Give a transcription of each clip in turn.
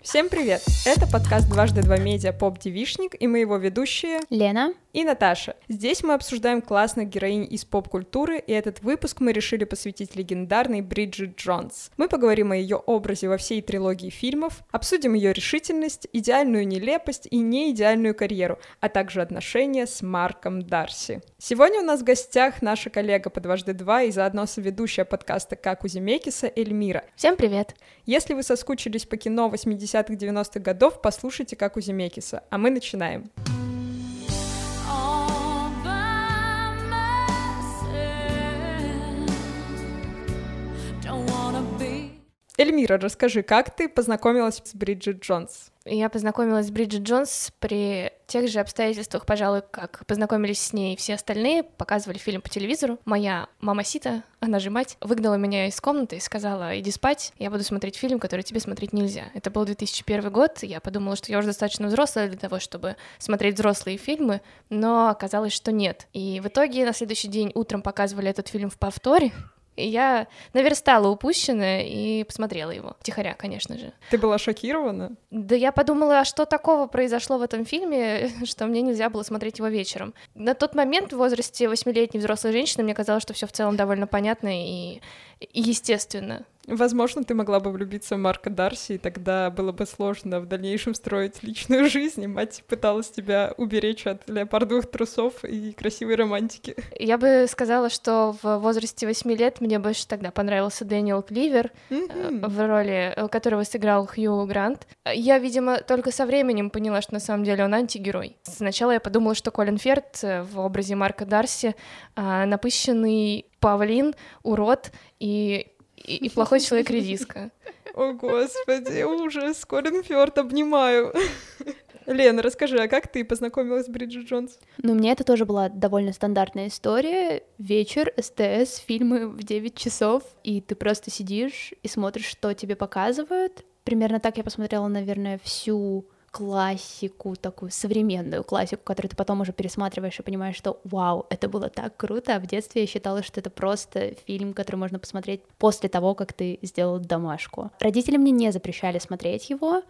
Всем привет! Это подкаст «Дважды два медиа Поп Девишник» и мы его ведущие Лена и Наташа. Здесь мы обсуждаем классных героинь из поп-культуры, и этот выпуск мы решили посвятить легендарной Бриджит Джонс. Мы поговорим о ее образе во всей трилогии фильмов, обсудим ее решительность, идеальную нелепость и неидеальную карьеру, а также отношения с Марком Дарси. Сегодня у нас в гостях наша коллега по «Дважды два» и заодно соведущая подкаста «Как у Земекиса» Эльмира. Всем привет! Если вы соскучились по кино 80-х, 90-х годов, послушайте «Как у Земекиса», а мы начинаем. all Эльмира, расскажи, как ты познакомилась с Бриджит Джонс? Я познакомилась с Бриджит Джонс при тех же обстоятельствах, пожалуй, как познакомились с ней все остальные, показывали фильм по телевизору. Моя мама Сита, она же мать, выгнала меня из комнаты и сказала, иди спать, я буду смотреть фильм, который тебе смотреть нельзя. Это был 2001 год, я подумала, что я уже достаточно взрослая для того, чтобы смотреть взрослые фильмы, но оказалось, что нет. И в итоге на следующий день утром показывали этот фильм в повторе, и я наверстала упущенное и посмотрела его. Втихаря, конечно же. Ты была шокирована? Да я подумала, а что такого произошло в этом фильме, что мне нельзя было смотреть его вечером. На тот момент в возрасте восьмилетней взрослой женщины мне казалось, что все в целом довольно понятно и естественно. Возможно, ты могла бы влюбиться в Марка Дарси, и тогда было бы сложно в дальнейшем строить личную жизнь, и мать пыталась тебя уберечь от леопардовых трусов и красивой романтики. Я бы сказала, что в возрасте восьми лет мне больше тогда понравился Дэниел Кливер, э, в роли э, которого сыграл Хью Грант. Я, видимо, только со временем поняла, что на самом деле он антигерой. Сначала я подумала, что Колин Ферт э, в образе Марка Дарси напыщенный павлин, урод и, и, и плохой человек-редиска. О, господи, ужас, Колин Фёрд, обнимаю. Лена, расскажи, а как ты познакомилась с Бриджит Джонс? Ну, мне это тоже была довольно стандартная история. Вечер, СТС, фильмы в 9 часов, и ты просто сидишь и смотришь, что тебе показывают. Примерно так я посмотрела, наверное, всю классику, такую современную классику, которую ты потом уже пересматриваешь и понимаешь, что вау, это было так круто, а в детстве я считала, что это просто фильм, который можно посмотреть после того, как ты сделал домашку. Родители мне не запрещали смотреть его,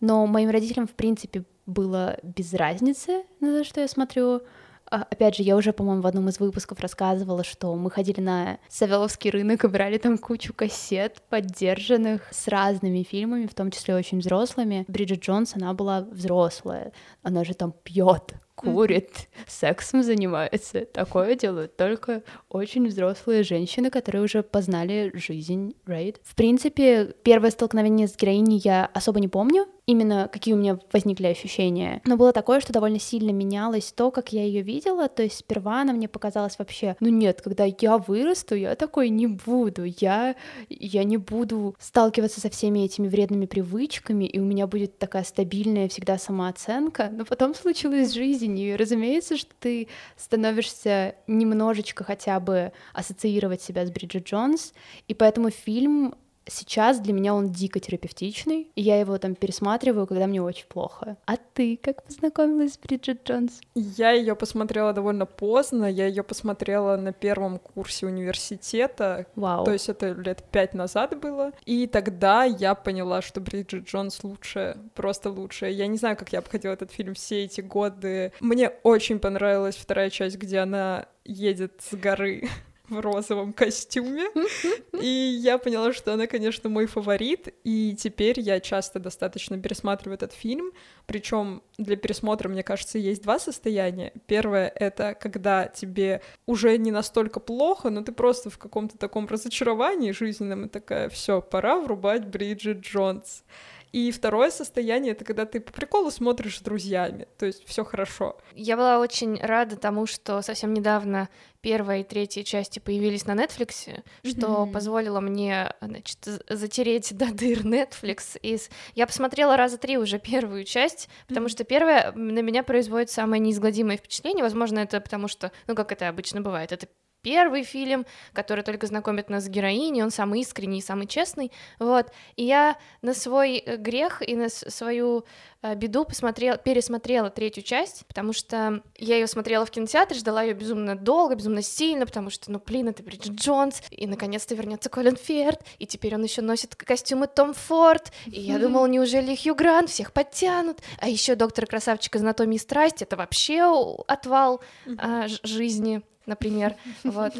но моим родителям, в принципе, было без разницы на то, что я смотрю. А, Опять же, я уже, по-моему, в одном из выпусков рассказывала, что мы ходили на Савеловский рынок и брали там кучу кассет поддержанных с разными фильмами, в том числе очень взрослыми. Бриджит Джонс, она была взрослая, она же там пьет, курит, сексом занимается. Такое делают только очень взрослые женщины, которые уже познали жизнь, right? В принципе, первое столкновение с героиней я особо не помню, именно какие у меня возникли ощущения. Но было такое, что довольно сильно менялось то, как я ее видела. То есть сперва она мне показалась вообще, ну нет, когда я вырасту, я такой не буду. Я, я не буду сталкиваться со всеми этими вредными привычками, и у меня будет такая стабильная всегда самооценка. Но потом случилась жизнь, и разумеется, что ты становишься немножечко хотя бы ассоциировать себя с Бриджит Джонс, и поэтому фильм Сейчас для меня он дико терапевтичный, и я его там пересматриваю, когда мне очень плохо. А ты как познакомилась с Бриджит Джонс? Я ее посмотрела довольно поздно, я ее посмотрела на первом курсе университета, Вау. то есть это лет пять назад было, и тогда я поняла, что Бриджит Джонс лучшая, просто лучшая. Я не знаю, как я обходила этот фильм все эти годы. Мне очень понравилась вторая часть, где она едет с горы в розовом костюме. И я поняла, что она, конечно, мой фаворит. И теперь я часто достаточно пересматриваю этот фильм. Причем для пересмотра, мне кажется, есть два состояния. Первое — это когда тебе уже не настолько плохо, но ты просто в каком-то таком разочаровании жизненном, и такая, все, пора врубать Бриджит Джонс. И второе состояние — это когда ты по приколу смотришь с друзьями, то есть все хорошо. Я была очень рада тому, что совсем недавно первая и третья части появились на Netflix, что Мгм. позволило мне, значит, затереть до дыр Netflix. И я посмотрела раза три уже первую часть, потому Мгм. что первая на меня производит самое неизгладимое впечатление. Возможно, это потому что, ну, как это обычно бывает, это первый фильм, который только знакомит нас с героиней, он самый искренний, самый честный, вот, и я на свой э, грех и на свою э, беду посмотрела, пересмотрела третью часть, потому что я ее смотрела в кинотеатре, ждала ее безумно долго, безумно сильно, потому что, ну, блин, это Бриджит Джонс, и наконец-то вернется Колин Ферд, и теперь он еще носит костюмы Том Форд, и я думала, неужели Хью Грант всех подтянут, а еще доктор Красавчик из анатомии страсти, это вообще отвал а, жизни например, вот,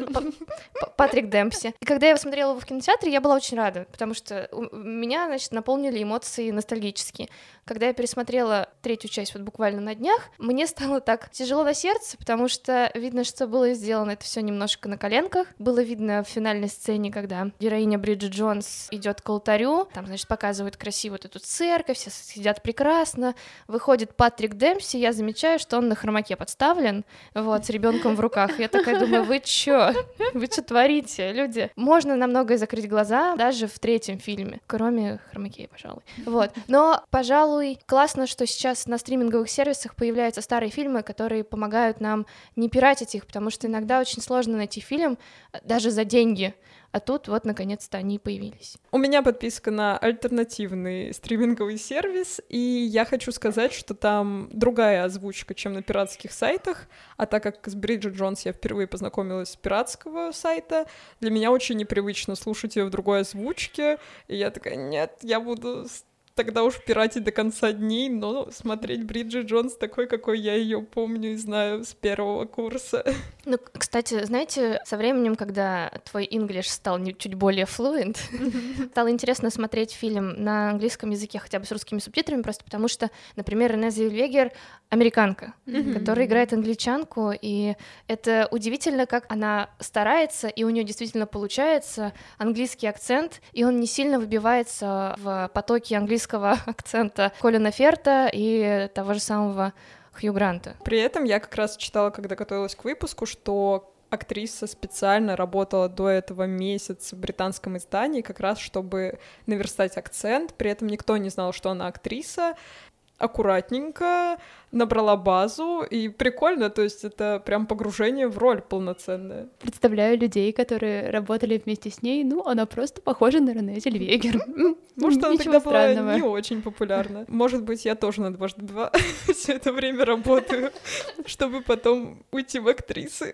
Патрик Демпси. И когда я его смотрела его в кинотеатре, я была очень рада, потому что меня, значит, наполнили эмоции ностальгические. Когда я пересмотрела третью часть вот буквально на днях, мне стало так тяжело на сердце, потому что видно, что было сделано это все немножко на коленках. Было видно в финальной сцене, когда героиня Бриджит Джонс идет к алтарю, там, значит, показывают красиво вот эту церковь, все сидят прекрасно, выходит Патрик Демпси, я замечаю, что он на хромаке подставлен, вот, с ребенком в руках. Я такая думаю, вы чё? Вы что творите, люди? Можно на многое закрыть глаза, даже в третьем фильме, кроме хромакея, пожалуй. Вот. Но, пожалуй, классно, что сейчас на стриминговых сервисах появляются старые фильмы, которые помогают нам не пиратить их, потому что иногда очень сложно найти фильм э, даже за деньги. А тут вот, наконец-то, они появились. У меня подписка на альтернативный стриминговый сервис, и я хочу сказать, что там другая озвучка, чем на пиратских сайтах, а так как с Бриджит Джонс я впервые познакомилась с пиратского сайта, для меня очень непривычно слушать ее в другой озвучке, и я такая, нет, я буду тогда уж пиратить до конца дней, но смотреть Бриджит Джонс такой, какой я ее помню и знаю с первого курса. Ну, кстати, знаете, со временем, когда твой English стал чуть более fluent, стало интересно смотреть фильм на английском языке, хотя бы с русскими субтитрами, просто потому что, например, Рене Зельвегер — американка, которая играет англичанку, и это удивительно, как она старается, и у нее действительно получается английский акцент, и он не сильно выбивается в потоке английского акцента Колина Ферта и того же самого Хью Гранта. При этом я как раз читала, когда готовилась к выпуску, что актриса специально работала до этого месяц в британском издании, как раз чтобы наверстать акцент. При этом никто не знал, что она актриса. Аккуратненько набрала базу, и прикольно, то есть это прям погружение в роль полноценное. Представляю людей, которые работали вместе с ней, ну, она просто похожа на Рене Зельвегер. Может, она Ничего тогда была не очень популярна. Может быть, я тоже на дважды два все это время работаю, чтобы потом уйти в актрисы.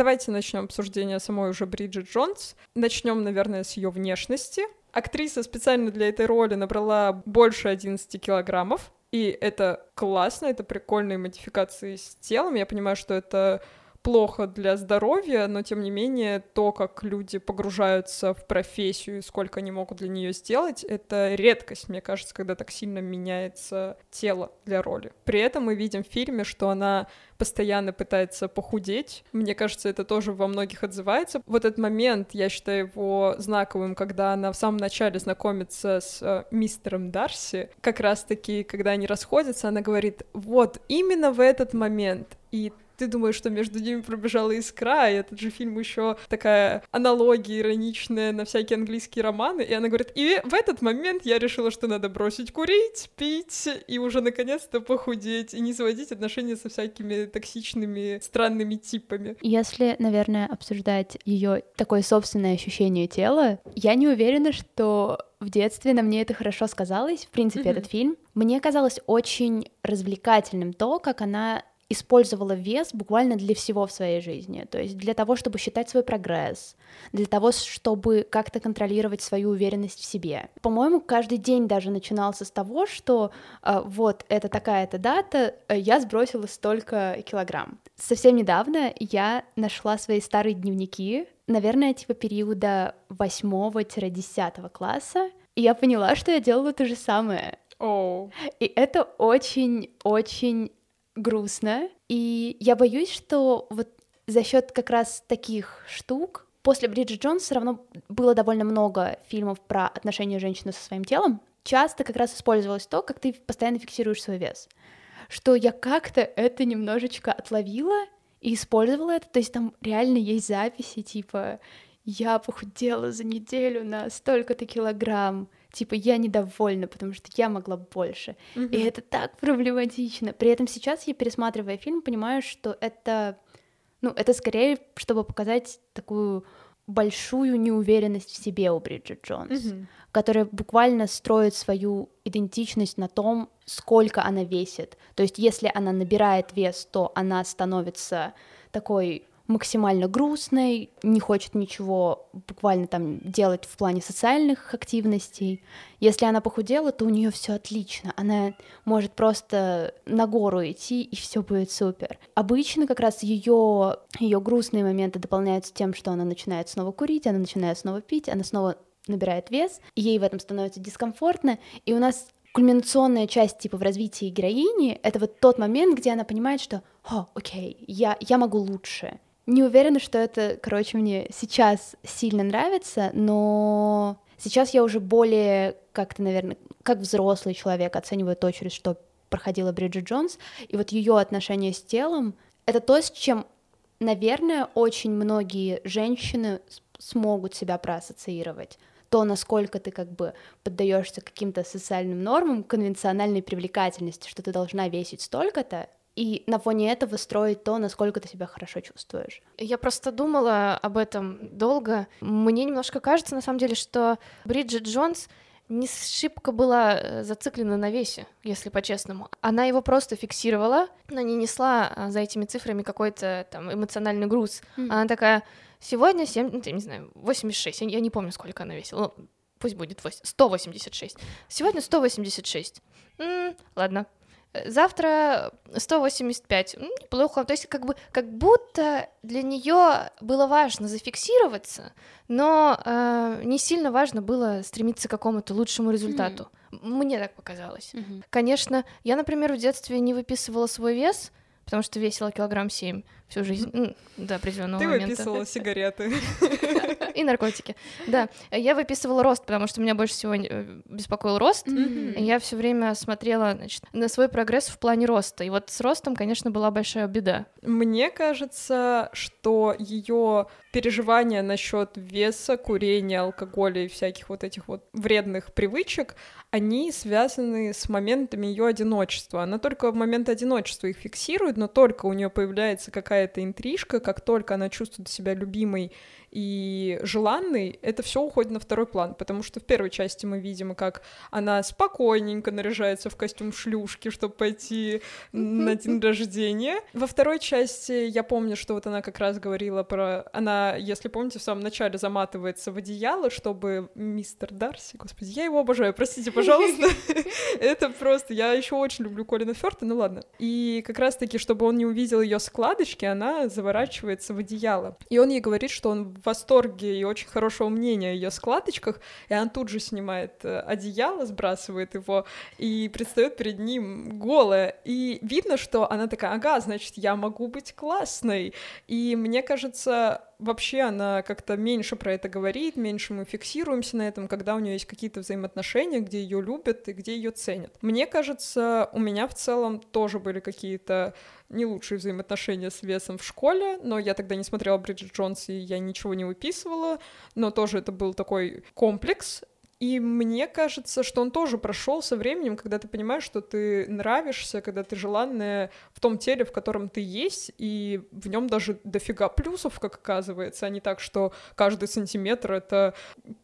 Давайте начнем обсуждение самой уже Бриджит Джонс. Начнем, наверное, с ее внешности. Актриса специально для этой роли набрала больше 11 килограммов, и это классно, это прикольные модификации с телом. Я понимаю, что это плохо для здоровья, но тем не менее то, как люди погружаются в профессию и сколько они могут для нее сделать, это редкость, мне кажется, когда так сильно меняется тело для роли. При этом мы видим в фильме, что она постоянно пытается похудеть. Мне кажется, это тоже во многих отзывается. Вот этот момент, я считаю его знаковым, когда она в самом начале знакомится с э, мистером Дарси, как раз-таки, когда они расходятся, она говорит, вот именно в этот момент. И ты думаешь, что между ними пробежала искра, и этот же фильм еще такая аналогия ироничная на всякие английские романы, и она говорит, и в этот момент я решила, что надо бросить курить, пить, и уже наконец-то похудеть, и не заводить отношения со всякими токсичными, странными типами. Если, наверное, обсуждать ее такое собственное ощущение тела, я не уверена, что в детстве на мне это хорошо сказалось. В принципе, Мгм. этот фильм. Мне казалось очень развлекательным то, как она использовала вес буквально для всего в своей жизни. То есть для того, чтобы считать свой прогресс, для того, чтобы как-то контролировать свою уверенность в себе. По-моему, каждый день даже начинался с того, что э, вот это такая-то дата, э, я сбросила столько килограмм. Совсем недавно я нашла свои старые дневники, наверное, типа периода 8-10 класса, и я поняла, что я делала то же самое. Оу. И это очень-очень грустно. И я боюсь, что вот за счет как раз таких штук после Бриджит Джонс все равно было довольно много фильмов про отношения женщины со своим телом. Часто как раз использовалось то, как ты постоянно фиксируешь свой вес. Что я как-то это немножечко отловила и использовала это. То есть там реально есть записи, типа я похудела за неделю на столько-то килограмм. Типа я недовольна, потому что я могла больше. И это так проблематично. При этом сейчас я, пересматривая фильм, понимаю, что это, ну, это скорее, чтобы показать такую большую неуверенность в себе у Бриджит Джонс, Мгм. которая буквально строит свою идентичность на том, сколько она весит. То есть, если она набирает вес, то она становится такой максимально грустной, не хочет ничего буквально там делать в плане социальных активностей. Если она похудела, то у нее все отлично. Она может просто на гору идти, и все будет супер. Обычно как раз ее ее грустные моменты дополняются тем, что она начинает снова курить, она начинает снова пить, она снова набирает вес, и ей в этом становится дискомфортно, и у нас кульминационная часть типа в развитии героини — это вот тот момент, где она понимает, что «О, окей, я, я могу лучше». Не уверена, что это, короче, мне сейчас сильно нравится, но сейчас я уже более как-то, наверное, как взрослый человек оцениваю то, через что проходила Бриджит Джонс, и вот ее отношение с телом — это то, с чем, наверное, очень многие женщины смогут себя проассоциировать. То, насколько ты как бы поддаешься каким-то социальным нормам, конвенциональной привлекательности, что ты должна весить столько-то, и на фоне этого строить то, насколько ты себя хорошо чувствуешь. Я просто думала об этом долго. Мне немножко кажется, на самом деле, что Бриджит Джонс не шибко была э, зациклена на весе, если по-честному. Она его просто фиксировала, но не несла а, за этими цифрами какой-то там эмоциональный груз. Она такая, сегодня 7, ну, я не знаю, 86, я, я не помню, сколько она весила. Ну, пусть будет 8, 186. Сегодня 186. М, ладно. Завтра 185. М, Неплохо. То есть как бы как будто для нее было важно зафиксироваться, но э, не сильно важно было стремиться к какому-то лучшему результату. Мне так показалось. Конечно, я, например, в детстве не выписывала свой вес, потому что весила килограмм семь всю жизнь, м, до определенного Ты момента. выписывала сигареты. И наркотики. Да, я выписывала рост, потому что меня больше всего э, беспокоил рост. Я все время смотрела значит, на свой прогресс в плане роста. И вот с ростом, конечно, была большая беда. Мне кажется, что ее переживания насчет веса, курения, алкоголя и всяких вот этих вот вредных привычек, они связаны с моментами ее одиночества. Она только в момент одиночества их фиксирует, но только у нее появляется какая-то интрижка, как только она чувствует себя любимой и желанной, это все уходит на второй план, потому что в первой части мы видим, как она спокойненько наряжается в костюм шлюшки, чтобы пойти на день рождения. Во второй части я помню, что вот она как раз говорила про... Она, если помните, в самом начале заматывается в одеяло, чтобы мистер Дарси, господи, я его обожаю, простите, пожалуйста. Это просто... Я еще очень люблю Колина Фёрта, ну ладно. И как раз-таки, чтобы он не увидел ее складочки, она заворачивается в одеяло. И он ей говорит, что он в восторге и очень хорошего мнения о ее складочках, и она тут же снимает э, одеяло, сбрасывает его и предстает перед ним голая. И видно, что она такая, ага, значит, я могу быть классной. И мне кажется, вообще она как-то меньше про это говорит, меньше мы фиксируемся на этом, когда у нее есть какие-то взаимоотношения, где ее любят и где ее ценят. Мне кажется, у меня в целом тоже были какие-то не лучшие взаимоотношения с весом в школе, но я тогда не смотрела Бриджит Джонс, и я ничего не выписывала, но тоже это был такой комплекс, и мне кажется, что он тоже прошел со временем, когда ты понимаешь, что ты нравишься, когда ты желанная в том теле, в котором ты есть, и в нем даже дофига плюсов, как оказывается, а не так, что каждый сантиметр — это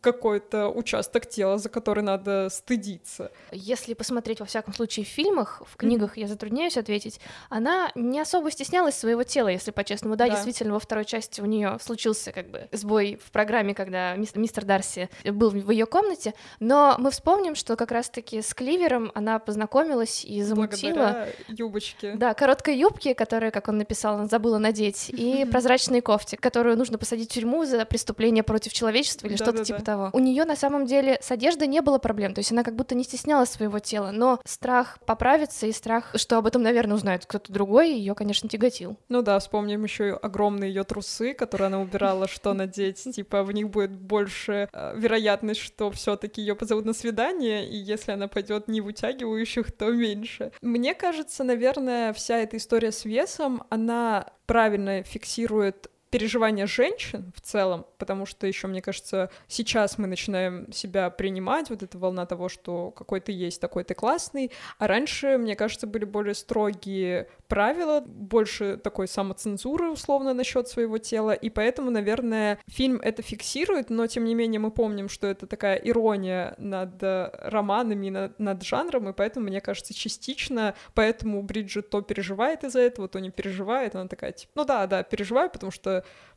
какой-то участок тела, за который надо стыдиться. Если посмотреть, во всяком случае, в фильмах, в книгах я затрудняюсь ответить, она не особо стеснялась своего тела, если по-честному. Да, Да. действительно, во второй части у нее случился как бы сбой в программе, когда мис- мистер Дарси был в ее комнате, но мы вспомним, что как раз-таки с Кливером она познакомилась и замутила. Благодаря юбочке. Да, короткой юбки, которую, как он написал, забыла надеть, и прозрачной кофте, которую нужно посадить в тюрьму за преступление против человечества или что-то типа того. У нее на самом деле с одеждой не было проблем, то есть она как будто не стеснялась своего тела, но страх поправиться и страх, что об этом, наверное, узнает кто-то другой, ее, конечно, тяготил. Ну да, вспомним еще огромные ее трусы, которые она убирала, что надеть. Типа в них будет больше э, вероятность, что все-таки ее позовут на свидание, и если она пойдет не в утягивающих, то меньше. Мне кажется, наверное, вся эта история с весом, она правильно фиксирует переживания женщин в целом, потому что еще, мне кажется, сейчас мы начинаем себя принимать, вот эта волна того, что какой ты есть, такой ты классный, а раньше, мне кажется, были более строгие правила, больше такой самоцензуры условно насчет своего тела, и поэтому, наверное, фильм это фиксирует, но тем не менее мы помним, что это такая ирония над э, романами, над, над жанром, и поэтому, мне кажется, частично, поэтому Бриджит то переживает из-за этого, то не переживает, она такая, типа, ну да, да, переживаю, потому что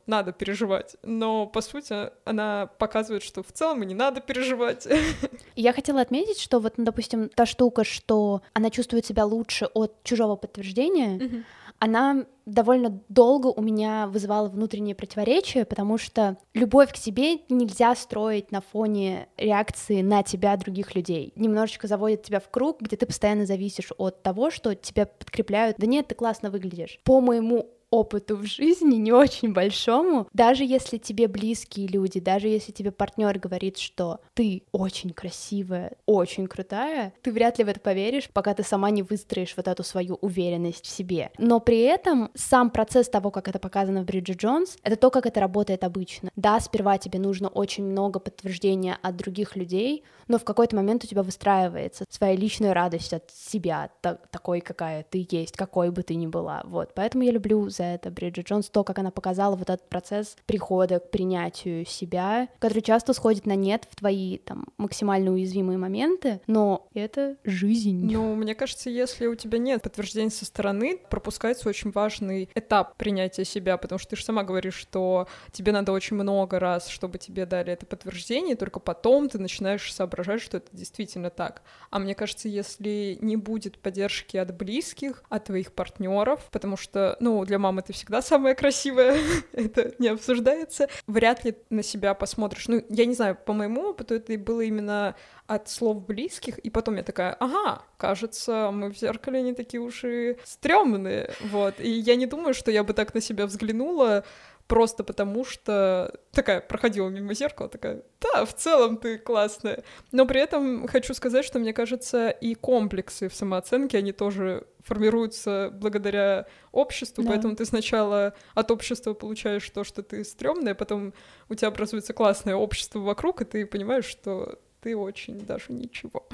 надо переживать, но по сути она показывает, что в целом и не надо переживать. Я хотела отметить, что вот, ну, допустим, та штука, что она чувствует себя лучше от чужого подтверждения, она довольно долго у меня вызывала внутреннее противоречие, потому что любовь к себе нельзя строить на фоне реакции на тебя других людей. Немножечко заводит тебя в круг, где ты постоянно зависишь от того, что тебя подкрепляют. Да нет, ты классно выглядишь. По моему опыту в жизни, не очень большому, даже если тебе близкие люди, даже если тебе партнер говорит, что ты очень красивая, очень крутая, ты вряд ли в это поверишь, пока ты сама не выстроишь вот эту свою уверенность в себе. Но при этом сам процесс того, как это показано в Бриджит Джонс, это то, как это работает обычно. Да, сперва тебе нужно очень много подтверждения от других людей, но в какой-то момент у тебя выстраивается своя личная радость от себя, та- такой, какая ты есть, какой бы ты ни была. Вот, поэтому я люблю за это Бриджит Джонс, то, как она показала вот этот процесс прихода к принятию себя, который часто сходит на нет в твои там максимально уязвимые моменты, но это жизнь. Ну, мне кажется, если у тебя нет подтверждения со стороны, пропускается очень важный этап принятия себя, потому что ты же сама говоришь, что тебе надо очень много раз, чтобы тебе дали это подтверждение, и только потом ты начинаешь соображать, что это действительно так. А мне кажется, если не будет поддержки от близких, от твоих партнеров, потому что, ну, для мамы ты всегда самая красивая, это не обсуждается, вряд ли на себя посмотришь. Ну, я не знаю, по моему опыту это было именно от слов близких, и потом я такая, ага, кажется, мы в зеркале не такие уж и стрёмные, вот, и я не думаю, что я бы так на себя взглянула, просто потому что такая проходила мимо зеркала, такая, да, в целом ты классная. Но при этом хочу сказать, что мне кажется, и комплексы в самооценке, они тоже формируются благодаря обществу, Да. поэтому ты сначала от общества получаешь то, что ты стрёмная, потом у тебя образуется классное общество вокруг, и ты понимаешь, что ты очень даже ничего.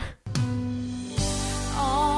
all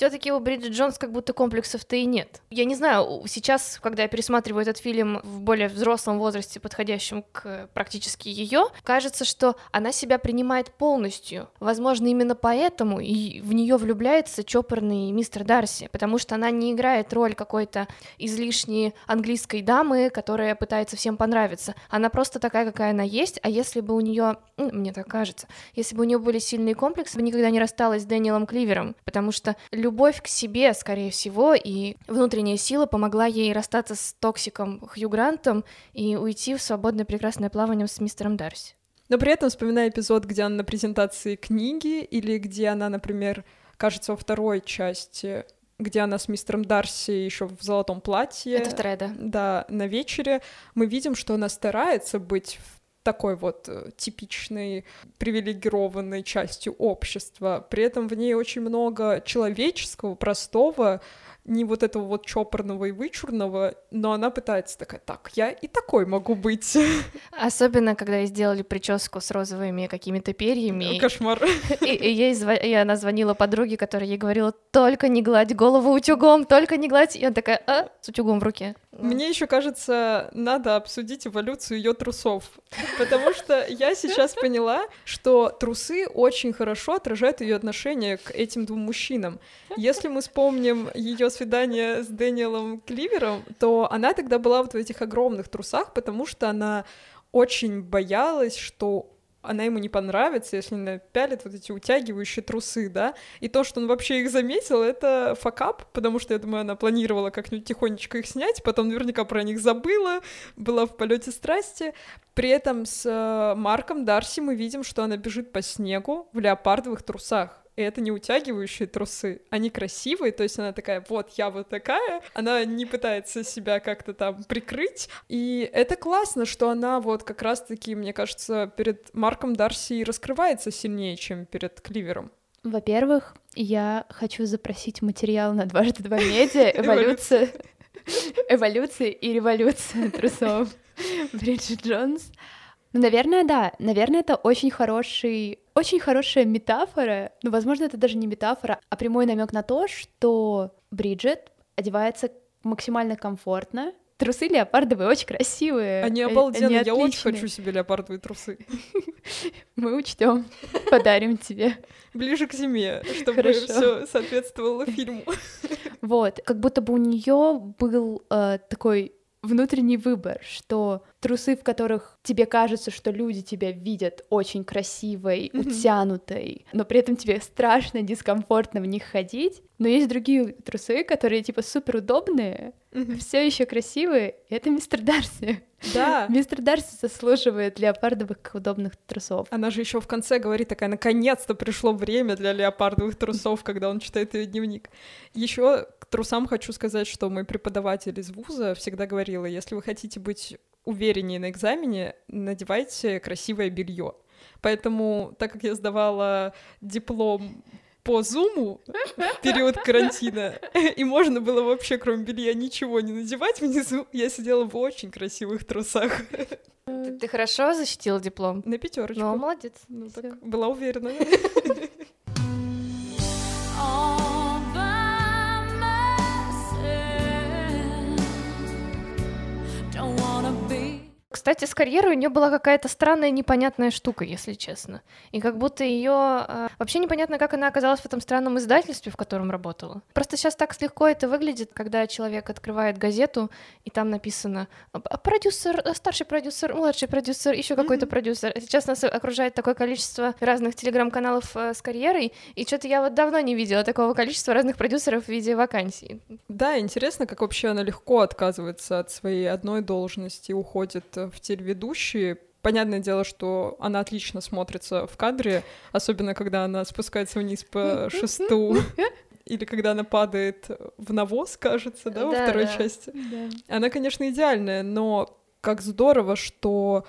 Все-таки у Бриджит Джонс как будто комплексов-то и нет. Я не знаю, сейчас, когда я пересматриваю этот фильм в более взрослом возрасте, подходящем к э, практически ее, кажется, что она себя принимает полностью. Возможно, именно поэтому и в нее влюбляется чопорный мистер Дарси, потому что она не играет роль какой-то излишней английской дамы, которая пытается всем понравиться. Она просто такая, какая она есть, а если бы у нее, мне так кажется, если бы у нее были сильные комплексы, бы никогда не рассталась с Дэниелом Кливером, потому что любовь к себе, скорее всего, и внутренняя сила помогла ей расстаться с токсиком Хью Грантом и уйти в свободное прекрасное плавание с мистером Дарси. Но при этом, вспоминая эпизод, где она на презентации книги, или где она, например, кажется, во второй части, где она с мистером Дарси еще в золотом платье. Это вторая, да. Да, на вечере мы видим, что она старается быть в такой вот э, типичной привилегированной частью общества. При этом в ней очень много человеческого, простого, не вот этого вот чопорного и вычурного, но она пытается такая, так, я и такой могу быть. Особенно, когда ей сделали прическу с розовыми какими-то перьями. Кошмар. И, и ей зва- и она звонила подруге, которая ей говорила, только не гладь голову утюгом, только не гладь. И она такая, а, с утюгом в руке. Мне еще кажется, надо обсудить эволюцию ее трусов, потому что я сейчас поняла, что трусы очень хорошо отражают ее отношение к этим двум мужчинам. Если мы вспомним ее свидание с Дэниелом Кливером, то она тогда была вот в этих огромных трусах, потому что она очень боялась, что она ему не понравится, если он напялит вот эти утягивающие трусы, да, и то, что он вообще их заметил, это факап, потому что, я думаю, она планировала как-нибудь тихонечко их снять, потом наверняка про них забыла, была в полете страсти. При этом с э, Марком Дарси мы видим, что она бежит по снегу в леопардовых трусах. И это не утягивающие трусы, они красивые, то есть она такая, вот, я вот такая, она не пытается себя как-то там прикрыть, и это классно, что она вот как раз-таки, мне кажется, перед Марком Дарси раскрывается сильнее, чем перед Кливером. Во-первых, я хочу запросить материал на дважды два медиа. «Эволюция, эволюция. И революция трусов» Бриджит Джонс. Ну, наверное, да. Наверное, это очень хороший, очень хорошая метафора. Ну, возможно, это даже не метафора, а прямой намек на то, что Бриджит одевается максимально комфортно. Трусы леопардовые очень красивые. Они Э, обалденные, я очень хочу себе леопардовые трусы. Мы учтем, подарим тебе. Ближе к зиме, чтобы все соответствовало фильму. Вот, как будто бы у нее был э, такой внутренний выбор, что трусы, в которых тебе кажется, что люди тебя видят очень красивой, Мгм. утянутой, но при этом тебе страшно, дискомфортно в них ходить. Но есть другие трусы, которые типа супер удобные, все еще красивые. И это мистер Дарси. Да. Мистер Дарси заслуживает леопардовых удобных трусов. Она же еще в конце говорит такая, наконец-то пришло время для леопардовых трусов, когда он читает ее дневник. Еще трусам хочу сказать, что мой преподаватель из вуза всегда говорила, если вы хотите быть увереннее на экзамене, надевайте красивое белье. Поэтому, так как я сдавала диплом по зуму в период карантина, и можно было вообще кроме белья ничего не надевать внизу, я сидела в очень красивых трусах. Ты, ты хорошо защитила диплом? На пятерочку. Ну, молодец. Ну, так, была уверена. Кстати, с карьерой у нее была какая-то странная, непонятная штука, если честно. И как будто ее вообще непонятно, как она оказалась в этом странном издательстве, в котором работала. Просто сейчас так легко это выглядит, когда человек открывает газету, и там написано «А, продюсер, а, старший продюсер, младший продюсер, еще какой-то Мгм. продюсер. А Сейчас нас окружает такое количество разных телеграм-каналов э, с карьерой, и что-то я вот давно не видела такого количества разных продюсеров в виде вакансий. Да, интересно, как вообще она легко отказывается от своей одной должности и уходит э, в телеведущие. Понятное дело, что она отлично смотрится в кадре, особенно когда она спускается вниз по шесту. Или когда она падает в навоз, кажется, да, во Да, второй да. части. Она, конечно, идеальная, но как здорово, что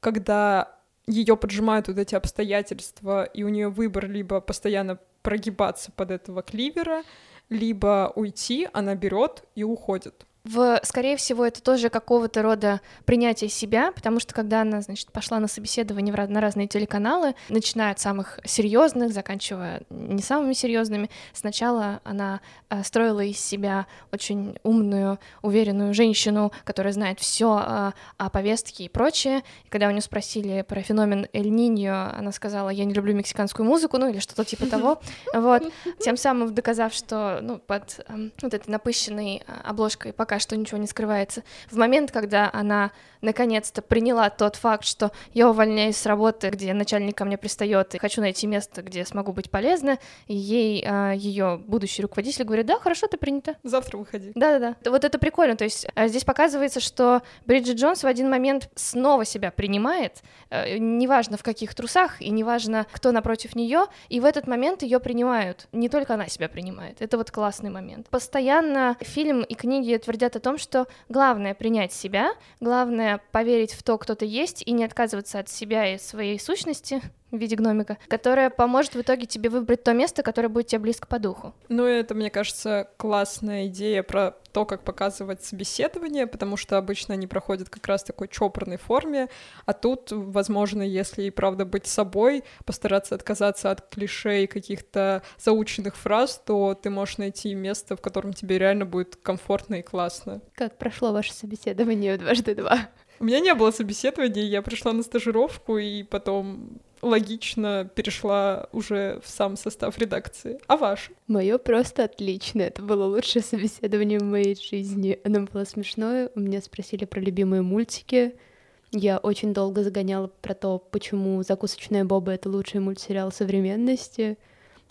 когда ее поджимают вот эти обстоятельства, и у нее выбор либо постоянно прогибаться под этого кливера, либо уйти, она берет и уходит. В, скорее всего, это тоже какого-то рода принятие себя, потому что когда она, значит, пошла на собеседование в на разные телеканалы, начиная от самых серьезных, заканчивая не самыми серьезными, сначала она э, строила из себя очень умную, уверенную женщину, которая знает все о повестке и прочее. И когда у нее спросили про феномен Эль Ниньо, она сказала, я не люблю мексиканскую музыку, ну или что-то типа того. Вот, тем самым доказав, что ну, под эм, вот этой напыщенной э, обложкой пока что ничего не скрывается. В момент, когда она наконец-то приняла тот факт, что я увольняюсь с работы, где начальник ко мне пристает, и хочу найти место, где смогу быть полезна, и ей ее будущий руководитель говорит, да, хорошо, ты принята. Завтра выходи. Да-да-да. Вот это прикольно. То есть э, здесь показывается, что Бриджит Джонс в один момент снова себя принимает, э, неважно в каких трусах и неважно, кто напротив нее, и в этот момент ее принимают. Не только она себя принимает. Это вот классный момент. Постоянно фильм и книги твердят о том, что главное принять себя, главное поверить в то, кто ты есть, и не отказываться от себя и своей сущности в виде гномика, которая поможет в итоге тебе выбрать то место, которое будет тебе близко по духу. Ну, это, мне кажется, классная идея про то, как показывать собеседование, потому что обычно они проходят как раз в такой чопорной форме, а тут, возможно, если и правда быть собой, постараться отказаться от клише и каких-то заученных фраз, то ты можешь найти место, в котором тебе реально будет комфортно и классно. Как прошло ваше собеседование в дважды два? У меня не было собеседования, я пришла на стажировку и потом логично перешла уже в сам состав редакции. А ваш? Мое просто отлично. Это было лучшее собеседование в моей жизни. Оно было смешное. У меня спросили про любимые мультики. Я очень долго загоняла про то, почему «Закусочная Боба» — это лучший мультсериал современности.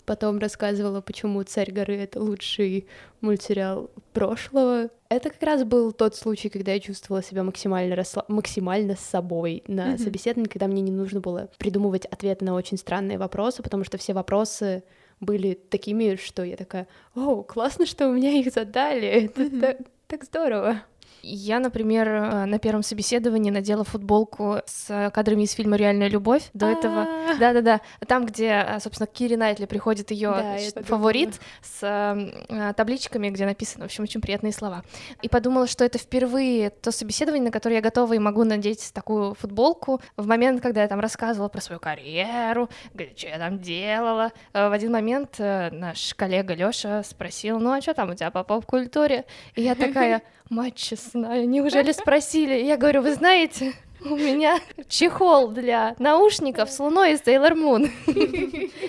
Потом рассказывала, почему «Царь горы» — это лучший мультсериал прошлого. Это как раз был тот случай, когда я чувствовала себя максимально, расслаб... максимально с собой на Мгм. собеседовании, когда мне не нужно было придумывать ответы на очень странные вопросы, потому что все вопросы были такими, что я такая, о, классно, что у меня их задали, это Мгм. так, так здорово. Я, например, э, на первом собеседовании надела футболку с кадрами из фильма «Реальная любовь». До этого... А. Да-да-да. Там, где, э, собственно, Кири Найтли приходит ее фаворит с э, табличками, где написано, в общем, очень приятные слова. И подумала, что это впервые то собеседование, на которое я готова и могу надеть такую футболку. В момент, когда я там рассказывала про свою карьеру, что я там делала, э, в один момент э, наш коллега Лёша спросил, ну а что там у тебя по поп-культуре? И я такая, мать честная, неужели спросили? Я говорю, вы знаете, у меня чехол для наушников с луной из Sailor Moon.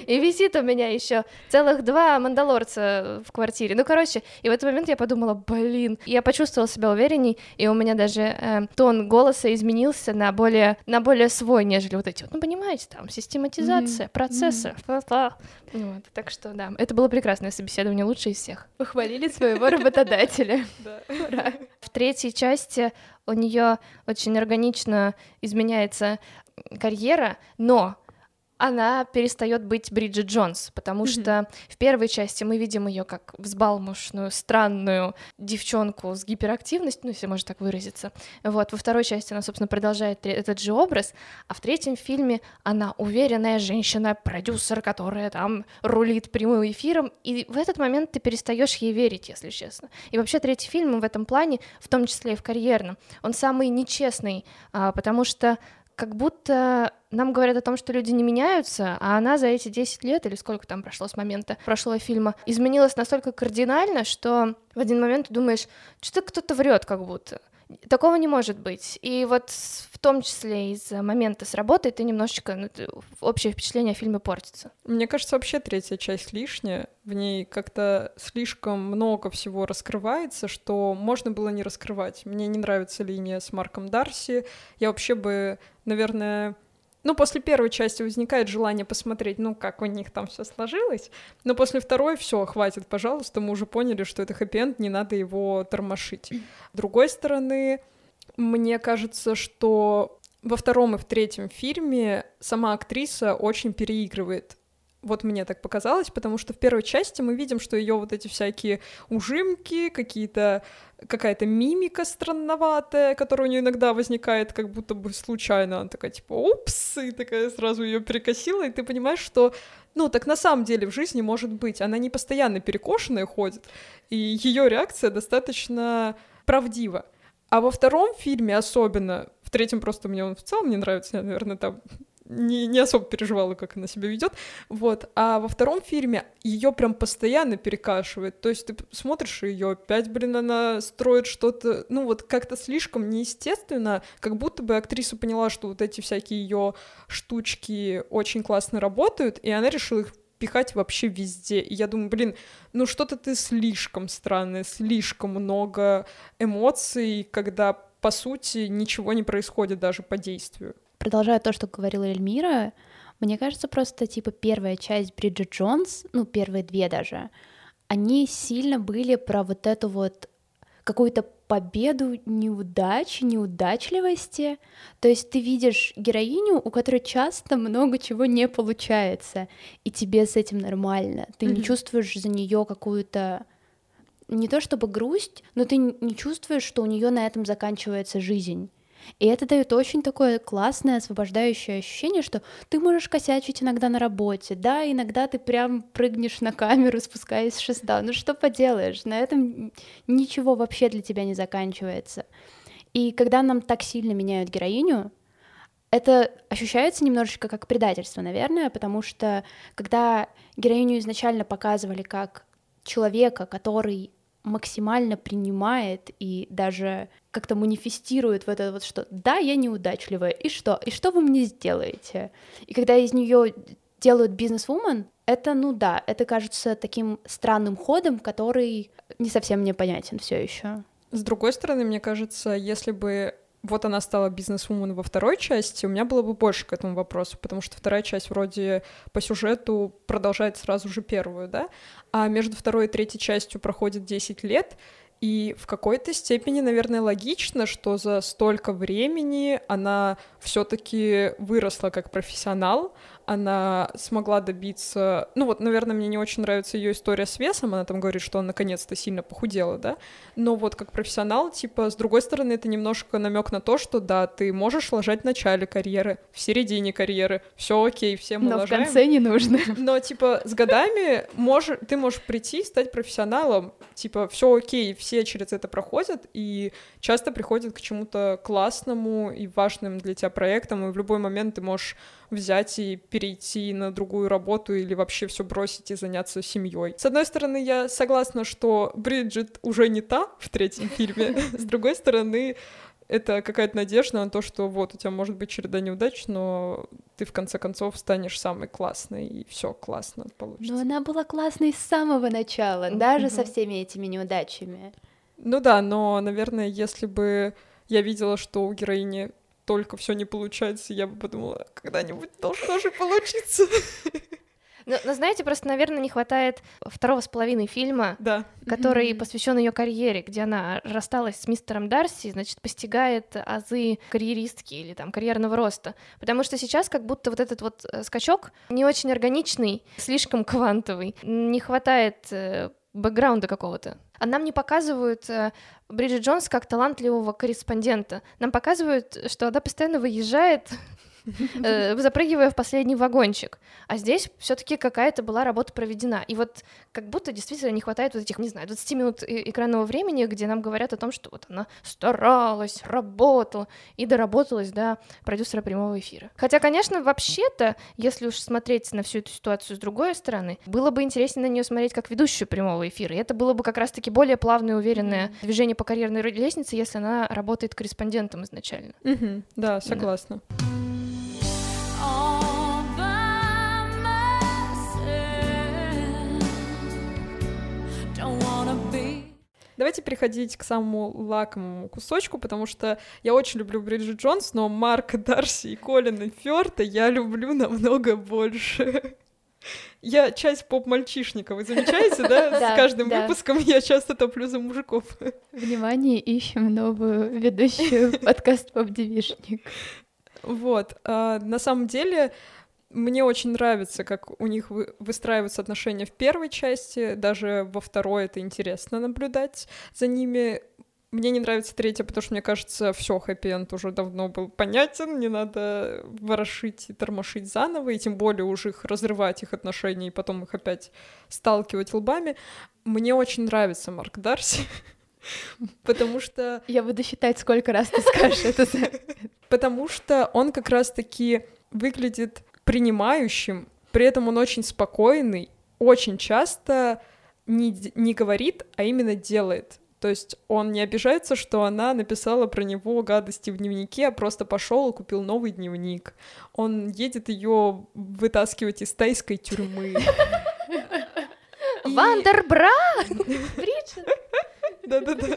И висит у меня еще целых два мандалорца в квартире. Ну, короче, и в этот момент я подумала, блин, я почувствовала себя уверенней, и у меня даже э, тон голоса изменился на более, на более свой, нежели вот эти вот, ну, понимаете, там, систематизация. Та-та. Вот, так что, да, это было прекрасное собеседование, лучшее из всех. Похвалили своего работодателя. В третьей части у нее очень органично изменяется карьера, но она перестает быть Бриджит Джонс, потому Мгм. что в первой части мы видим ее как взбалмошную, странную девчонку с гиперактивностью, ну, если можно так выразиться. Вот, во второй части она, собственно, продолжает этот же образ, а в третьем фильме она уверенная женщина, продюсер, которая там рулит прямым эфиром, и в этот момент ты перестаешь ей верить, если честно. И вообще третий фильм в этом плане, в том числе и в карьерном, он самый нечестный, а, потому что как будто нам говорят о том, что люди не меняются, а она за эти 10 лет, или сколько там прошло с момента прошлого фильма, изменилась настолько кардинально, что в один момент ты думаешь, что кто-то врет как будто. Такого не может быть. И вот в том числе из-за момента с работой ты немножечко, ну, общее впечатление о фильме портится. Мне кажется, вообще третья часть лишняя. В ней как-то слишком много всего раскрывается, что можно было не раскрывать. Мне не нравится линия с Марком Дарси. Я вообще бы, наверное... Ну, после первой части возникает желание посмотреть, ну, как у них там все сложилось. Но после второй все, хватит, пожалуйста, мы уже поняли, что это хэппи не надо его тормошить. С другой стороны, мне кажется, что во втором и в третьем фильме сама актриса очень переигрывает. Вот мне так показалось, потому что в первой части мы видим, что ее вот эти всякие ужимки, какие-то какая-то мимика странноватая, которая у нее иногда возникает как будто бы случайно. Она такая типа «Упс!» и такая сразу ее перекосила, и ты понимаешь, что ну, так на самом деле в жизни может быть. Она не постоянно перекошенная ходит, и ее реакция достаточно правдива. А во втором фильме особенно, в третьем просто мне он в целом не нравится, я, наверное, там не, не особо переживала, как она себя ведет. Вот. А во втором фильме ее прям постоянно перекашивает. То есть ты смотришь ее, опять, блин, она строит что-то, ну вот как-то слишком неестественно, как будто бы актриса поняла, что вот эти всякие ее штучки очень классно работают, и она решила их пихать вообще везде. И я думаю, блин, ну что-то ты слишком странное, слишком много эмоций, когда по сути ничего не происходит даже по действию. Продолжая то, что говорила Эльмира, мне кажется, просто типа первая часть Бриджит Джонс, ну первые две даже, они сильно были про вот эту вот какую-то победу неудачи, неудачливости. То есть ты видишь героиню, у которой часто много чего не получается, и тебе с этим нормально. Ты не Мгм. чувствуешь за нее какую-то не то чтобы грусть, но ты не чувствуешь, что у нее на этом заканчивается жизнь. И это дает очень такое классное, освобождающее ощущение, что ты можешь косячить иногда на работе, да, иногда ты прям прыгнешь на камеру, спускаясь с шеста. Ну что поделаешь, на этом ничего вообще для тебя не заканчивается. И когда нам так сильно меняют героиню, это ощущается немножечко как предательство, наверное, потому что когда героиню изначально показывали как человека, который максимально принимает и даже как-то манифестирует в это вот что да, я неудачливая, и что? И что вы мне сделаете? И когда из нее делают бизнес-вумен, это, ну да, это кажется таким странным ходом, который не совсем мне понятен все еще. С другой стороны, мне кажется, если бы вот она стала бизнес-вумен во второй части, у меня было бы больше к этому вопросу, потому что вторая часть вроде по сюжету продолжает сразу же первую, да, а между второй и третьей частью проходит 10 лет, И в какой-то степени, наверное, логично, что за столько времени она все-таки выросла как профессионал, она смогла добиться... Ну вот, наверное, мне не очень нравится ее история с весом, она там говорит, что она наконец-то сильно похудела, да, но вот как профессионал, типа, с другой стороны, это немножко намек на то, что да, ты можешь ложать в начале карьеры, в середине карьеры, все окей, все мы Но в лажаем. конце не нужно. Но, типа, с годами можешь, ты можешь прийти, стать профессионалом, типа, все окей, все через это проходят, и часто приходят к чему-то классному и важным для тебя проектам, и в любой момент ты можешь взять и перейти на другую работу или вообще все бросить и заняться семьей. С одной стороны, я согласна, что Бриджит уже не та в третьем фильме, с другой стороны, это какая-то надежда на то, что вот у тебя может быть череда неудач, но ты в конце концов станешь самой классной, и все классно получится. Но она была классной с самого начала, даже со всеми этими неудачами. Ну да, но, наверное, если бы я видела, что у героини только все не получается, я бы подумала, когда-нибудь должно же получиться. Но, но знаете, просто, наверное, не хватает второго с половиной фильма, Да. который Мгм. посвящен ее карьере, где она рассталась с мистером Дарси, значит, постигает азы карьеристки или там карьерного роста. Потому что сейчас как будто вот этот вот э, скачок не очень органичный, слишком квантовый. Не хватает э, бэкграунда какого-то. А нам не показывают э, Бриджит Джонс как талантливого корреспондента. Нам показывают, что она постоянно выезжает э, запрыгивая в последний вагончик. А здесь все-таки какая-то была работа проведена. И вот как будто действительно не хватает вот этих, не знаю, 20 минут э- экранного времени, где нам говорят о том, что вот она старалась, работала и доработалась до продюсера прямого эфира. Хотя, конечно, вообще-то, если уж смотреть на всю эту ситуацию с другой стороны, было бы интереснее на нее смотреть как ведущую прямого эфира. И это было бы как раз-таки более плавное и уверенное движение по карьерной лестнице, если она работает корреспондентом изначально. Мгм. Да, согласна. all Давайте переходить к самому лакомому кусочку, потому что я очень люблю Бриджит Джонс, но Марка Дарси и Колина Фёрта я люблю намного больше. Я часть поп-мальчишника, вы замечаете, да? Да, С каждым да. выпуском я часто топлю за мужиков. Внимание, ищем новую ведущую подкаст «Поп-девишник». Вот. а, на самом деле, мне очень нравится, как у них вы- выстраиваются отношения в первой части, даже во второй это интересно наблюдать за ними. Мне не нравится третья, потому что мне кажется, все, хэппи-энд уже давно был понятен, не надо ворошить и тормошить заново, и тем более уже их разрывать их отношения и потом их опять сталкивать лбами. Мне очень нравится Марк Дарси, потому что Я буду считать, сколько раз ты скажешь это. Потому что он как раз-таки выглядит принимающим, при этом он очень спокойный, очень часто не, не говорит, а именно делает. То есть он не обижается, что она написала про него гадости в дневнике, а просто пошел и купил новый дневник. Он едет ее вытаскивать из тайской тюрьмы. Вандербра! Бриджит! Да-да-да.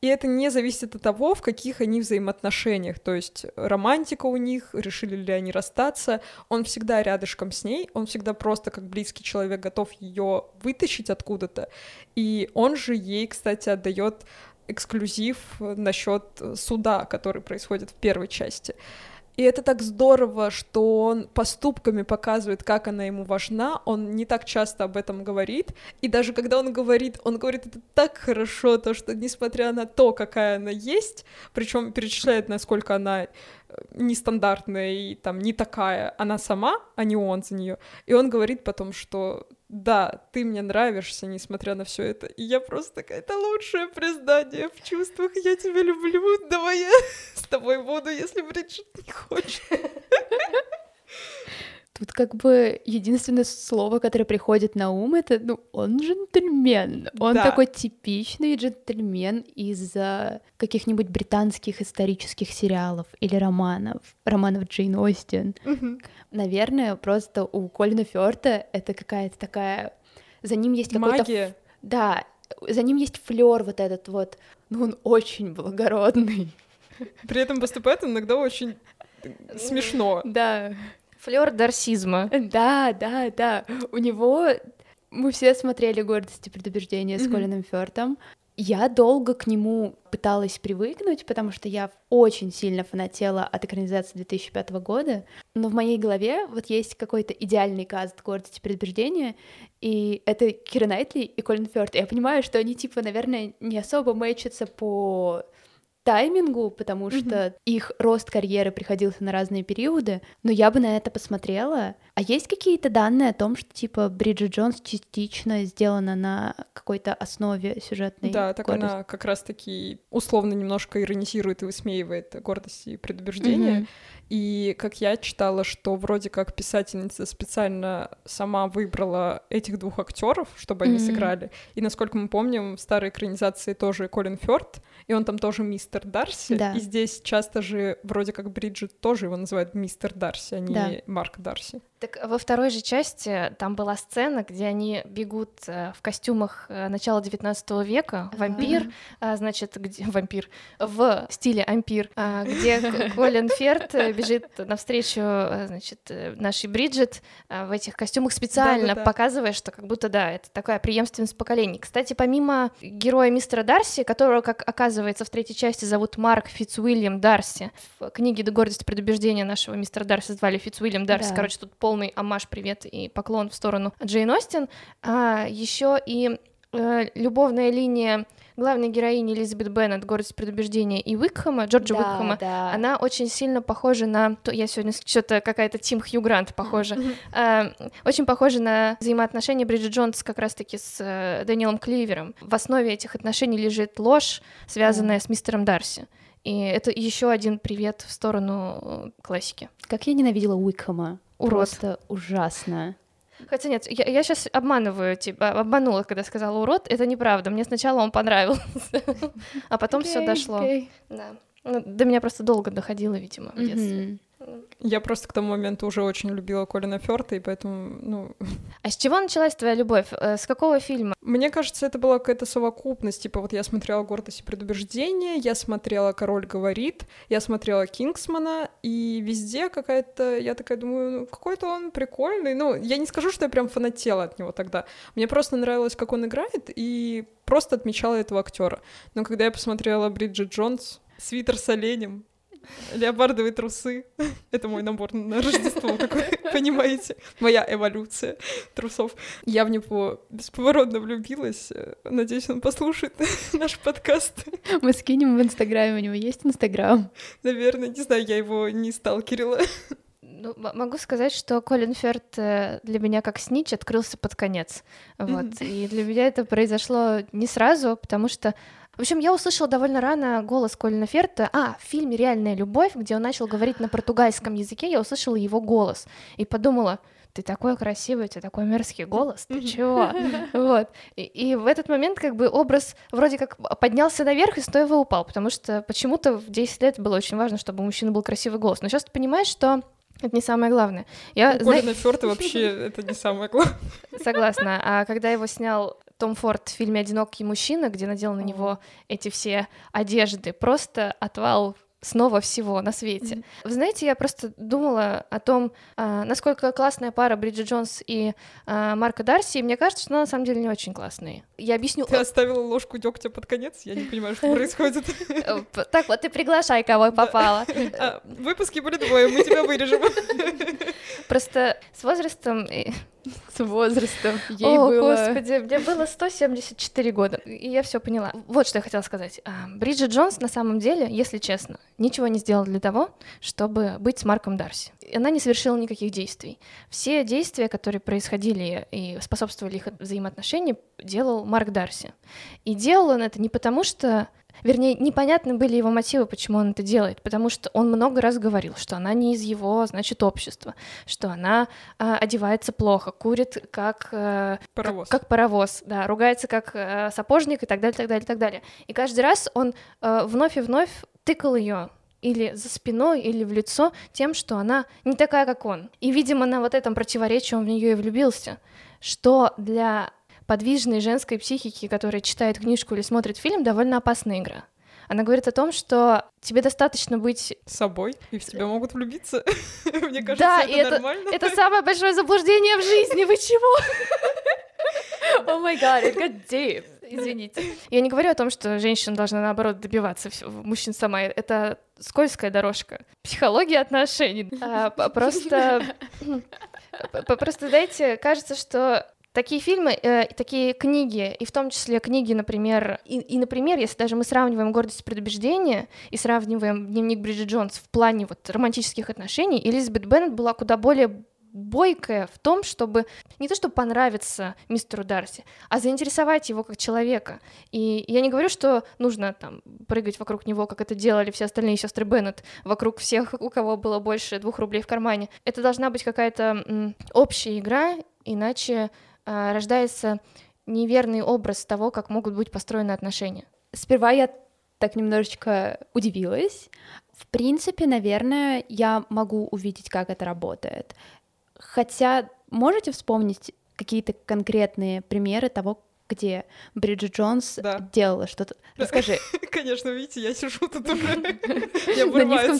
И это не зависит от того, в каких они взаимоотношениях. То есть романтика у них, решили ли они расстаться. Он всегда рядышком с ней, он всегда просто как близкий человек готов ее вытащить откуда-то. И он же ей, кстати, отдает эксклюзив насчет суда, который происходит в первой части. И это так здорово, что он поступками показывает, как она ему важна. Он не так часто об этом говорит. И даже когда он говорит, он говорит это так хорошо, то что несмотря на то, какая она есть, причем перечисляет, насколько она э, нестандартная и там не такая, она сама, а не он за нее. И он говорит потом, что да, ты мне нравишься, несмотря на все это. И я просто такая, это лучшее признание в чувствах, я тебя люблю, давай я с тобой буду, если Бриджит не хочет. Тут как бы единственное слово, которое приходит на ум, это, ну, он джентльмен. Он Да. такой типичный джентльмен из а, каких-нибудь британских исторических сериалов или романов, романов Джейн Остин. Наверное, просто у Колина Фёрта это какая-то такая... За ним есть какой-то... Да, за ним есть флер вот этот вот. Ну, он очень благородный. При этом поступает он иногда очень смешно. Да. Флер дарсизма. Да, да, да. У него мы все смотрели «Гордость и предубеждение» с. Колином Фёртом. Я долго к нему пыталась привыкнуть, потому что я очень сильно фанатела от экранизации 2005 года, но в моей голове вот есть какой-то идеальный каст «Гордость и предубеждение», и это Кира Найтли и Колин Фёрд. Я понимаю, что они, типа, наверное, не особо мэчатся по таймингу, потому Мгм. что их рост карьеры приходился на разные периоды, но я бы на это посмотрела. А есть какие-то данные о том, что типа Бриджит Джонс частично сделана на какой-то основе сюжетной? Да, так гордости? она как раз-таки условно немножко иронизирует и высмеивает гордость и предубеждение. Мгм. И как я читала, что вроде как писательница специально сама выбрала этих двух актеров, чтобы они Мгм. сыграли. И насколько мы помним, в старой экранизации тоже Колин Фёрд, и он там тоже мистер Дарси. Да. И здесь часто же вроде как Бриджит тоже его называют мистер Дарси, а не Да. Марк Дарси. Так во второй же части там была сцена, где они бегут э, в костюмах э, начала 19 века, вампир, а, значит, где вампир в стиле ампир, а, где Колин Ферд э, бежит навстречу, значит, нашей Бриджит в этих костюмах специально Да-да-да. показывая, что как будто да, это такая преемственность поколений. Кстати, помимо героя мистера Дарси, которого, как оказывается, в третьей части зовут Марк Фитцуильям Дарси, в книге «Гордость и предубеждение» нашего мистера Дарси звали Фитцуильям Дарси. Да. Короче, тут полный амаш, привет и поклон в сторону Джейн Остин. А еще и э, любовная линия главной героини Элизабет Беннет «Гордость и предубеждение» и Уикхэма, Джорджа Да, Уикхэма, да. она очень сильно похожа на... Я сегодня что-то какая-то Тим Хью Грант похожа. А, Очень похожа на взаимоотношения Бриджит Джонс как раз-таки с э, Дэниелом Кливером. В основе этих отношений лежит ложь, связанная с мистером Дарси. И это еще один привет в сторону э, классики. Как я ненавидела Уикхэма. Урод. Просто ужасно. Хотя нет, я, сейчас обманываю тебя, обманула, когда сказала урод. Это неправда. Мне сначала он понравился, а потом все дошло. Да. Ну, До меня просто долго доходило, видимо, в детстве. Я просто к тому моменту уже очень любила Колина Фёрта, и поэтому, ну, А с чего началась твоя любовь? Э, С какого фильма? Мне кажется, это была какая-то совокупность. Типа, вот я смотрела «Гордость и предубеждение», я смотрела «Король говорит», я смотрела «Кингсмана», и везде какая-то... Я такая думаю, ну, какой-то он прикольный. Ну, я не скажу, что я прям фанатела от него тогда. Мне просто нравилось, как он играет, и просто отмечала этого актера. Но когда я посмотрела Бриджит Джонс, свитер с оленем, леопардовые трусы. Это мой набор на Рождество такой, понимаете? Моя эволюция трусов. Я в него бесповоротно влюбилась. Надеюсь, он послушает наш подкаст. Мы скинем в Инстаграме, у него есть Инстаграм. Наверное, не знаю, я его не сталкерила. Ну, могу сказать, что Колин Ферт э, для меня как снич открылся под конец. Вот. И для меня это произошло не сразу, потому что в общем, я услышала довольно рано голос Колина Ферта. А, в фильме «Реальная любовь», где он начал говорить на португальском языке, я услышала его голос. И подумала, ты такой красивый, у тебя такой мерзкий голос, ты чего? Вот. И, и в этот момент как бы образ вроде как поднялся наверх и стоево упал, потому что почему-то в 10 лет было очень важно, чтобы у мужчины был красивый голос. Но сейчас ты понимаешь, что это не самое главное. Я У зна- Колина Фёрта вообще это не самое главное. согласна. А когда его снял том Форд в фильме «Одинокий мужчина», где надел на него эти все одежды, просто отвал снова всего на свете. Вы знаете, я просто думала о том, а, насколько классная пара Бриджит Джонс и а, Марка Дарси, и мне кажется, что она на самом деле не очень классные. Я объясню... Ты оставила ложку дегтя под конец? Я не понимаю, что происходит. Э, Так вот, ты приглашай, кого попала. Выпуски были двое, мы тебя вырежем. Просто с возрастом... С возрастом. Ей О, было... господи, мне было 174 года, и я все поняла. Вот что я хотела сказать. А, Бриджит Джонс на самом деле, если честно, ничего не сделала для того, чтобы быть с Марком Дарси. Она не совершила никаких действий. Все действия, которые происходили и способствовали их взаимоотношениям, делал Марк Дарси. И делал он это не потому, что Вернее, непонятны были его мотивы, почему он это делает, потому что он много раз говорил, что она не из его, значит, общества, что она а, одевается плохо, курит как э, Паровоз. как паровоз, да, ругается как э, сапожник и так далее, так далее, так далее. И каждый раз он э, вновь и вновь тыкал ее или за спиной, или в лицо тем, что она не такая, как он. И, видимо, на вот этом противоречии он в нее и влюбился, что для подвижной женской психики, которая читает книжку или смотрит фильм, довольно опасная игра. Она говорит о том, что тебе достаточно быть... Собой, и в тебя могут влюбиться. Мне кажется, Да, и это это, нормально. это самое большое заблуждение в жизни, вы чего? О май гад, got deep. Извините. Я не говорю о том, что женщина должна, наоборот, добиваться мужчин сама. Это скользкая дорожка. Психология отношений. А, Просто... Просто, знаете, кажется, что Такие фильмы, э, такие книги, и в том числе книги, например, и, и, например, если даже мы сравниваем «Гордость и предубеждение» и сравниваем «Дневник Бриджит Джонс» в плане вот романтических отношений, Элизабет Беннет была куда более бойкая в том, чтобы не то чтобы понравиться мистеру Дарси, а заинтересовать его как человека. И я не говорю, что нужно там прыгать вокруг него, как это делали все остальные сестры Беннет, вокруг всех, у кого было больше двух рублей в кармане. Это должна быть какая-то общая игра, иначе рождается неверный образ того, как могут быть построены отношения. Сперва я так немножечко удивилась. В принципе, наверное, я могу увидеть, как это работает. Хотя можете вспомнить какие-то конкретные примеры того, где Бриджит Джонс Да. делала что-то? Расскажи. Конечно, видите, я сижу тут уже. Я вырываю.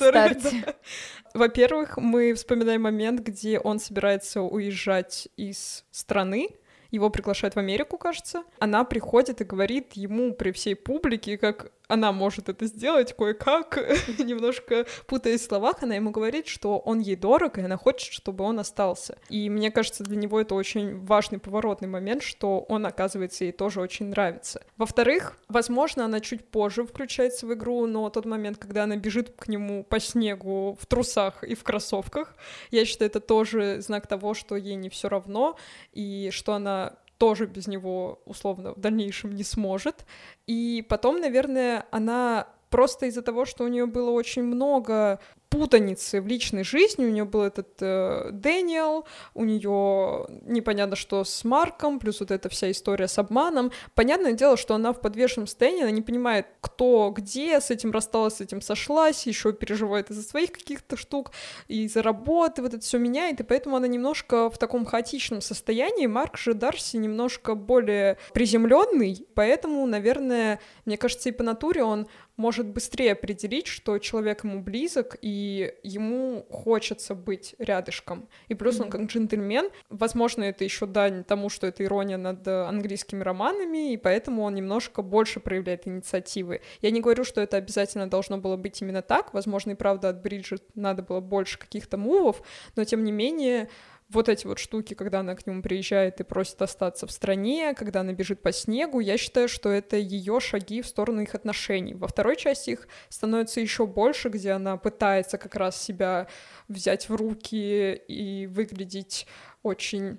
Во-первых, мы вспоминаем момент, где он собирается уезжать из страны, его приглашают в Америку, кажется. Она приходит и говорит ему при всей публике, как она может это сделать кое-как, немножко путаясь в словах, она ему говорит, что он ей дорог, и она хочет, чтобы он остался. И мне кажется, для него это очень важный поворотный момент, что он, оказывается, ей тоже очень нравится. Во-вторых, возможно, она чуть позже включается в игру, но тот момент, когда она бежит к нему по снегу в трусах и в кроссовках, я считаю, это тоже знак того, что ей не все равно, и что она тоже без него, условно, в дальнейшем не сможет. И потом, наверное, она просто из-за того, что у нее было очень много путаницы в личной жизни, у нее был этот э, Дэниел, у нее непонятно что с Марком, плюс вот эта вся история с обманом. Понятное дело, что она в подвешенном состоянии, она не понимает, кто где, с этим рассталась, с этим сошлась, еще переживает из-за своих каких-то штук, из-за работы, вот это все меняет, и поэтому она немножко в таком хаотичном состоянии. Марк же Дарси немножко более приземленный, поэтому, наверное, мне кажется, и по натуре он может быстрее определить, что человек ему близок, и ему хочется быть рядышком. И плюс он как джентльмен, возможно, это еще дань тому, что это ирония над э, английскими романами, и поэтому он немножко больше проявляет инициативы. Я не говорю, что это обязательно должно было быть именно так, возможно, и правда от Бриджит надо было больше каких-то мувов, но тем не менее вот эти вот штуки, когда она к нему приезжает и просит остаться в стране, когда она бежит по снегу, я считаю, что это ее шаги в сторону их отношений. Во второй части их становится еще больше, где она пытается как раз себя взять в руки и выглядеть очень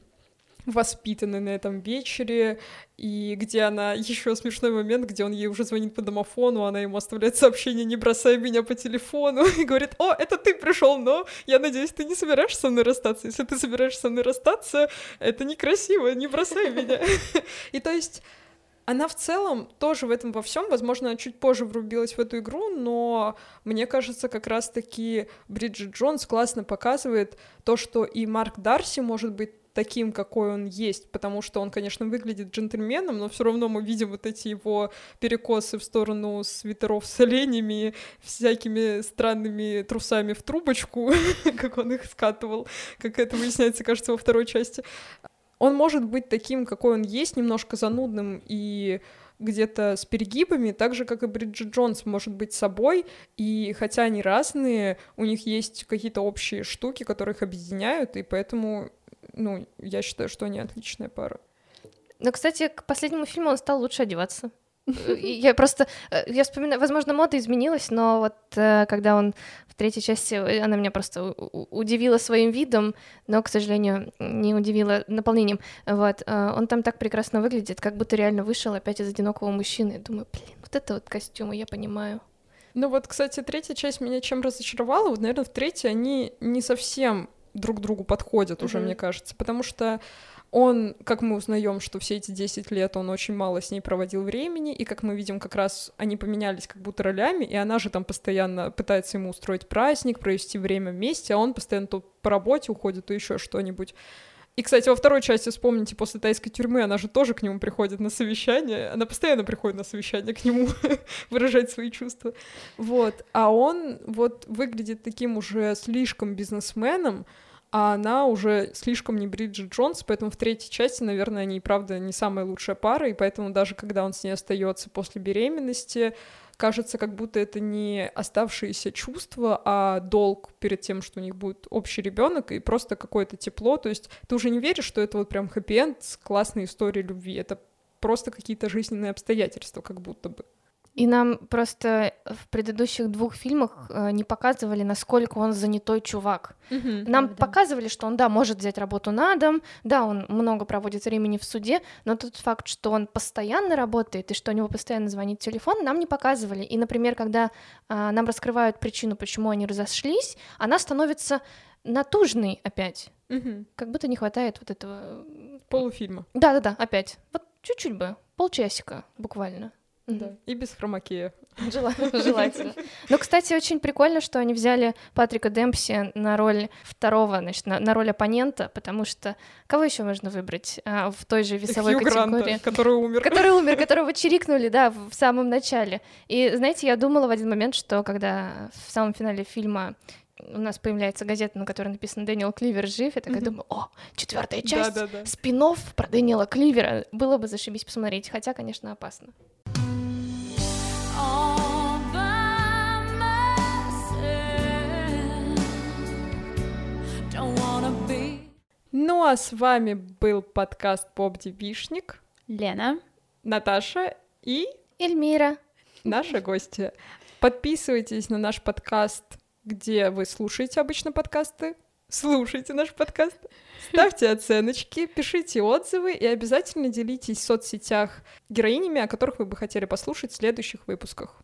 воспитанной на этом вечере, и где она еще смешной момент, где он ей уже звонит по домофону, она ему оставляет сообщение «Не бросай меня по телефону» и говорит «О, это ты пришел, но я надеюсь, ты не собираешься со мной расстаться. Если ты собираешься со мной расстаться, это некрасиво, не бросай меня». И то есть она в целом тоже в этом во всем, возможно, она чуть позже врубилась в эту игру, но мне кажется, как раз-таки Бриджит Джонс классно показывает то, что и Марк Дарси может быть таким, какой он есть, потому что он, конечно, выглядит джентльменом, но все равно мы видим вот эти его перекосы в сторону свитеров с оленями, всякими странными трусами в трубочку, как он их скатывал, как это выясняется, кажется, во второй части. Он может быть таким, какой он есть, немножко занудным и где-то с перегибами, так же, как и Бриджит Джонс может быть собой, и хотя они разные, у них есть какие-то общие штуки, которые их объединяют, и поэтому, ну, я считаю, что они отличная пара. Но, кстати, к последнему фильму он стал лучше одеваться. Я просто, э, я вспоминаю, возможно, мода изменилась, но вот э, когда он в третьей части, э, она меня просто удивила своим видом, но, к сожалению, не удивила наполнением. Вот, он там так прекрасно выглядит, как будто реально вышел опять из одинокого мужчины. Думаю, блин, вот это вот костюмы, я понимаю. Ну вот, кстати, третья часть меня чем разочаровала, вот, наверное, в третьей они не совсем друг другу подходят уже, Мгм. мне кажется, потому что он, как мы узнаем, что все эти 10 лет он очень мало с ней проводил времени, и как мы видим, как раз они поменялись как будто ролями, и она же там постоянно пытается ему устроить праздник, провести время вместе, а он постоянно то по работе уходит, то еще что-нибудь. И, кстати, во второй части, вспомните, после тайской тюрьмы она же тоже к нему приходит на совещание. Она постоянно приходит на совещание к нему выражать свои чувства. Вот. А он вот выглядит таким уже слишком бизнесменом, а она уже слишком не Бриджит Джонс, поэтому в третьей части, наверное, они, и правда, не самая лучшая пара, и поэтому даже когда он с ней остается после беременности, кажется, как будто это не оставшиеся чувства, а долг перед тем, что у них будет общий ребенок и просто какое-то тепло. То есть ты уже не веришь, что это вот прям хэппи-энд с классной историей любви. Это просто какие-то жизненные обстоятельства, как будто бы. И нам просто в предыдущих двух фильмах э, не показывали, насколько он занятой чувак. Нам Правда. показывали, что он, да, может взять работу на дом, да, он много проводит времени в суде, но тот факт, что он постоянно работает и что у него постоянно звонит телефон, нам не показывали. И, например, когда а, нам раскрывают причину, почему они разошлись, она становится натужной опять. Мгм. Как будто не хватает вот этого... Полуфильма. Да-да-да, опять. Вот чуть-чуть бы, полчасика буквально. Да. И без хромакея. Жела- Желательно. Ну, кстати, очень прикольно, что они взяли Патрика Демпси на роль второго, значит, на, на роль оппонента, потому что кого еще можно выбрать а, в той же весовой Хью Гранта, категории? который умер. Который умер, которого чирикнули, да, в в самом начале. И, знаете, я думала в один момент, что когда в самом финале фильма у нас появляется газета, на которой написано «Дэниел Кливер жив», я такая Мгм. думаю, о, четвертая часть, Да-да-да. спин про Дэниела Кливера. Было бы зашибись посмотреть, хотя, конечно, опасно. Ну а с вами был подкаст Поп Девишник, Лена. Наташа и Эльмира. наши гости. Подписывайтесь на наш подкаст, где вы слушаете обычно подкасты. Слушайте наш подкаст, ставьте оценочки, пишите отзывы и обязательно делитесь в соцсетях героинями, о которых вы бы хотели послушать в следующих выпусках.